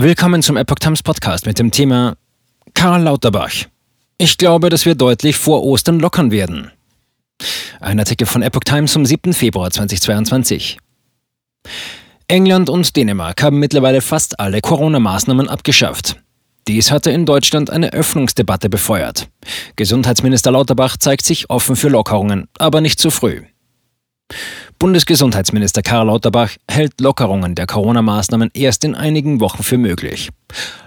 Willkommen zum Epoch Times Podcast mit dem Thema Karl Lauterbach. Ich glaube, dass wir deutlich vor Ostern lockern werden. Ein Artikel von Epoch Times vom 7. Februar 2022. England und Dänemark haben mittlerweile fast alle Corona-Maßnahmen abgeschafft. Dies hatte in Deutschland eine Öffnungsdebatte befeuert. Gesundheitsminister Lauterbach zeigt sich offen für Lockerungen, aber nicht zu früh. Bundesgesundheitsminister Karl Lauterbach hält Lockerungen der Corona-Maßnahmen erst in einigen Wochen für möglich.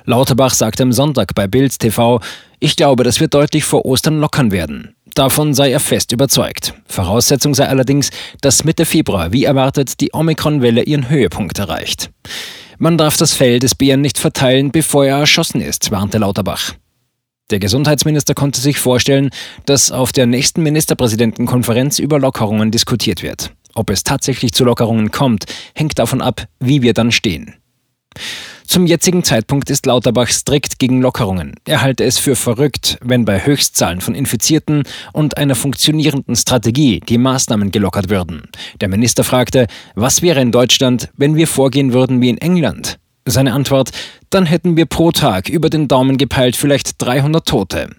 Lauterbach sagte am Sonntag bei Bild TV, ich glaube, dass wir deutlich vor Ostern lockern werden. Davon sei er fest überzeugt. Voraussetzung sei allerdings, dass Mitte Februar, wie erwartet, die Omikron-Welle ihren Höhepunkt erreicht. Man darf das Fell des Bären nicht verteilen, bevor er erschossen ist, warnte Lauterbach. Der Gesundheitsminister konnte sich vorstellen, dass auf der nächsten Ministerpräsidentenkonferenz über Lockerungen diskutiert wird. Ob es tatsächlich zu Lockerungen kommt, hängt davon ab, wie wir dann stehen. Zum jetzigen Zeitpunkt ist Lauterbach strikt gegen Lockerungen. Er halte es für verrückt, wenn bei Höchstzahlen von Infizierten und einer funktionierenden Strategie die Maßnahmen gelockert würden. Der Minister fragte, was wäre in Deutschland, wenn wir vorgehen würden wie in England? Seine Antwort, dann hätten wir pro Tag über den Daumen gepeilt vielleicht 300 Tote.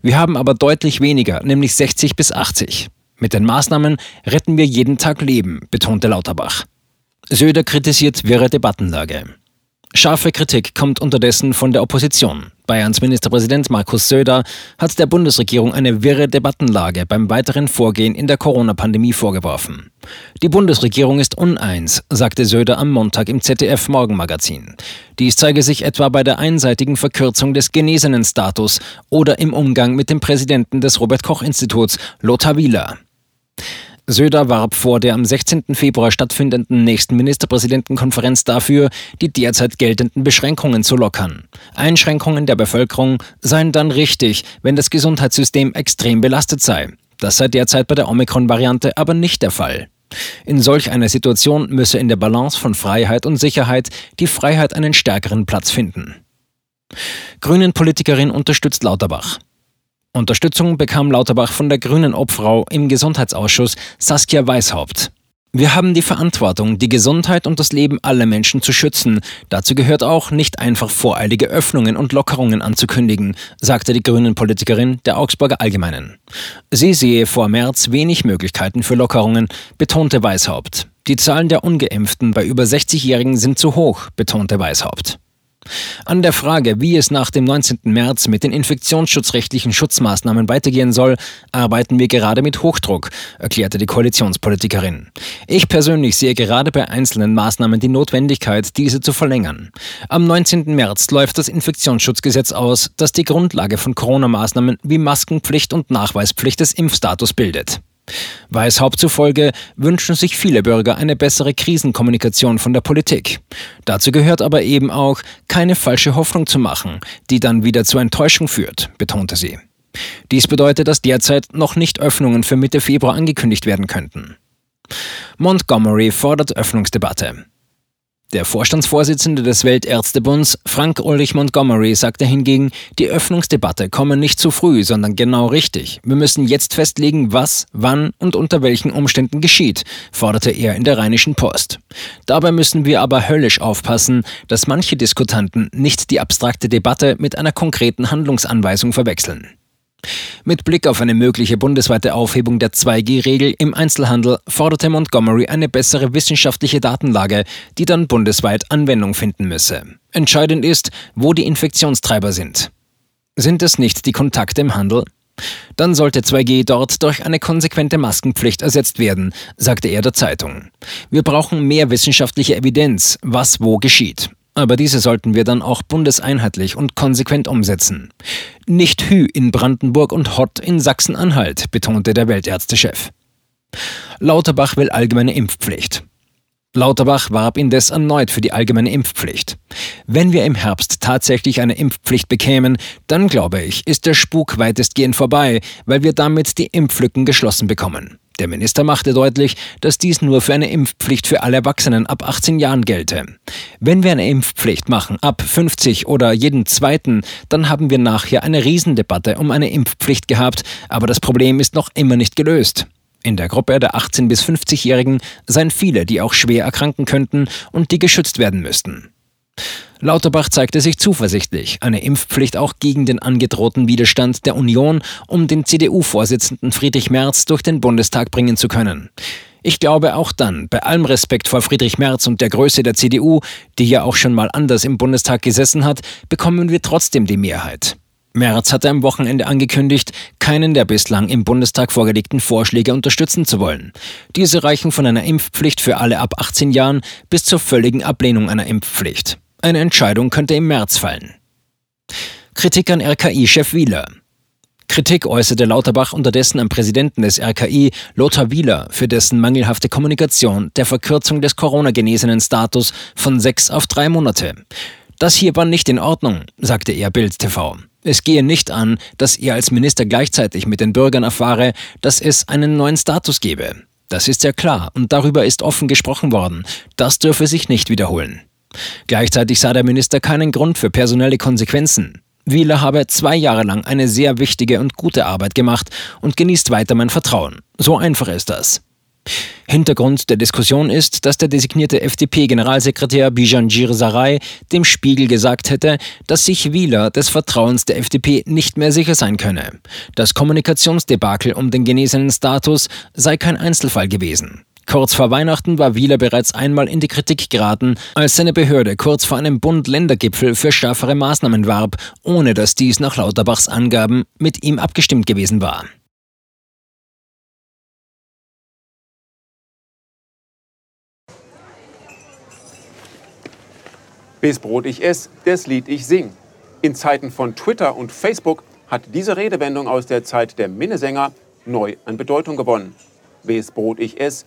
Wir haben aber deutlich weniger, nämlich 60 bis 80. Mit den Maßnahmen retten wir jeden Tag Leben, betonte Lauterbach. Söder kritisiert wirre Debattenlage. Scharfe Kritik kommt unterdessen von der Opposition. Bayerns Ministerpräsident Markus Söder hat der Bundesregierung eine wirre Debattenlage beim weiteren Vorgehen in der Corona-Pandemie vorgeworfen. Die Bundesregierung ist uneins, sagte Söder am Montag im ZDF Morgenmagazin. Dies zeige sich etwa bei der einseitigen Verkürzung des genesenen Status oder im Umgang mit dem Präsidenten des Robert Koch Instituts, Lothar Wieler. Söder warb vor der am 16. Februar stattfindenden nächsten Ministerpräsidentenkonferenz dafür, die derzeit geltenden Beschränkungen zu lockern. Einschränkungen der Bevölkerung seien dann richtig, wenn das Gesundheitssystem extrem belastet sei. Das sei derzeit bei der Omikron-Variante aber nicht der Fall. In solch einer Situation müsse in der Balance von Freiheit und Sicherheit die Freiheit einen stärkeren Platz finden. Grünen-Politikerin unterstützt Lauterbach. Unterstützung bekam Lauterbach von der grünen Obfrau im Gesundheitsausschuss Saskia Weishaupt. Wir haben die Verantwortung, die Gesundheit und das Leben aller Menschen zu schützen. Dazu gehört auch, nicht einfach voreilige Öffnungen und Lockerungen anzukündigen, sagte die Grünen-Politikerin der Augsburger Allgemeinen. Sie sehe vor März wenig Möglichkeiten für Lockerungen, betonte Weishaupt. Die Zahlen der Ungeimpften bei über 60-Jährigen sind zu hoch, betonte Weishaupt. An der Frage, wie es nach dem 19. März mit den infektionsschutzrechtlichen Schutzmaßnahmen weitergehen soll, arbeiten wir gerade mit Hochdruck, erklärte die Koalitionspolitikerin. Ich persönlich sehe gerade bei einzelnen Maßnahmen die Notwendigkeit, diese zu verlängern. Am 19. März läuft das Infektionsschutzgesetz aus, das die Grundlage von Corona-Maßnahmen wie Maskenpflicht und Nachweispflicht des Impfstatus bildet. Weishaupt zufolge wünschen sich viele Bürger eine bessere Krisenkommunikation von der Politik. Dazu gehört aber eben auch, keine falsche Hoffnung zu machen, die dann wieder zur Enttäuschung führt, betonte sie. Dies bedeutet, dass derzeit noch nicht Öffnungen für Mitte Februar angekündigt werden könnten. Montgomery fordert Öffnungsdebatte. Der Vorstandsvorsitzende des Weltärztebunds, Frank Ulrich Montgomery, sagte hingegen, die Öffnungsdebatte komme nicht zu früh, sondern genau richtig. Wir müssen jetzt festlegen, was, wann und unter welchen Umständen geschieht, forderte er in der Rheinischen Post. Dabei müssen wir aber höllisch aufpassen, dass manche Diskutanten nicht die abstrakte Debatte mit einer konkreten Handlungsanweisung verwechseln. Mit Blick auf eine mögliche bundesweite Aufhebung der 2G-Regel im Einzelhandel forderte Montgomery eine bessere wissenschaftliche Datenlage, die dann bundesweit Anwendung finden müsse. Entscheidend ist, wo die Infektionstreiber sind. Sind es nicht die Kontakte im Handel? Dann sollte 2G dort durch eine konsequente Maskenpflicht ersetzt werden, sagte er der Zeitung. Wir brauchen mehr wissenschaftliche Evidenz, was wo geschieht. Aber diese sollten wir dann auch bundeseinheitlich und konsequent umsetzen. Nicht Hü in Brandenburg und Hott in Sachsen-Anhalt, betonte der Weltärztechef. Lauterbach will allgemeine Impfpflicht. Lauterbach warb indes erneut für die allgemeine Impfpflicht. Wenn wir im Herbst tatsächlich eine Impfpflicht bekämen, dann glaube ich, ist der Spuk weitestgehend vorbei, weil wir damit die Impflücken geschlossen bekommen. Der Minister machte deutlich, dass dies nur für eine Impfpflicht für alle Erwachsenen ab 18 Jahren gelte. Wenn wir eine Impfpflicht machen, ab 50 oder jeden zweiten, dann haben wir nachher eine Riesendebatte um eine Impfpflicht gehabt, aber das Problem ist noch immer nicht gelöst. In der Gruppe der 18- bis 50-Jährigen seien viele, die auch schwer erkranken könnten und die geschützt werden müssten. Lauterbach zeigte sich zuversichtlich, eine Impfpflicht auch gegen den angedrohten Widerstand der Union um den CDU-Vorsitzenden Friedrich Merz durch den Bundestag bringen zu können. Ich glaube auch dann, bei allem Respekt vor Friedrich Merz und der Größe der CDU, die ja auch schon mal anders im Bundestag gesessen hat, bekommen wir trotzdem die Mehrheit. Merz hatte am Wochenende angekündigt, keinen der bislang im Bundestag vorgelegten Vorschläge unterstützen zu wollen. Diese reichen von einer Impfpflicht für alle ab 18 Jahren bis zur völligen Ablehnung einer Impfpflicht. Eine Entscheidung könnte im März fallen. Kritik an RKI-Chef Wieler. Kritik äußerte Lauterbach unterdessen am Präsidenten des RKI, Lothar Wieler, für dessen mangelhafte Kommunikation der Verkürzung des Corona-genesenen Status von sechs auf drei Monate. Das hier war nicht in Ordnung, sagte er Bild TV. Es gehe nicht an, dass er als Minister gleichzeitig mit den Bürgern erfahre, dass es einen neuen Status gebe. Das ist ja klar und darüber ist offen gesprochen worden. Das dürfe sich nicht wiederholen. Gleichzeitig sah der Minister keinen Grund für personelle Konsequenzen. Wieler habe zwei Jahre lang eine sehr wichtige und gute Arbeit gemacht und genießt weiter mein Vertrauen. So einfach ist das. Hintergrund der Diskussion ist, dass der designierte FDP-Generalsekretär Bijanjir Sarai dem Spiegel gesagt hätte, dass sich Wieler des Vertrauens der FDP nicht mehr sicher sein könne. Das Kommunikationsdebakel um den genesenen Status sei kein Einzelfall gewesen. Kurz vor Weihnachten war Wieler bereits einmal in die Kritik geraten, als seine Behörde kurz vor einem Bund-Länder-Gipfel für schärfere Maßnahmen warb, ohne dass dies nach Lauterbachs Angaben mit ihm abgestimmt gewesen war. Bis Brot ich ess, das Lied ich sing. In Zeiten von Twitter und Facebook hat diese Redewendung aus der Zeit der Minnesänger neu an Bedeutung gewonnen. Wes Brot ich ess,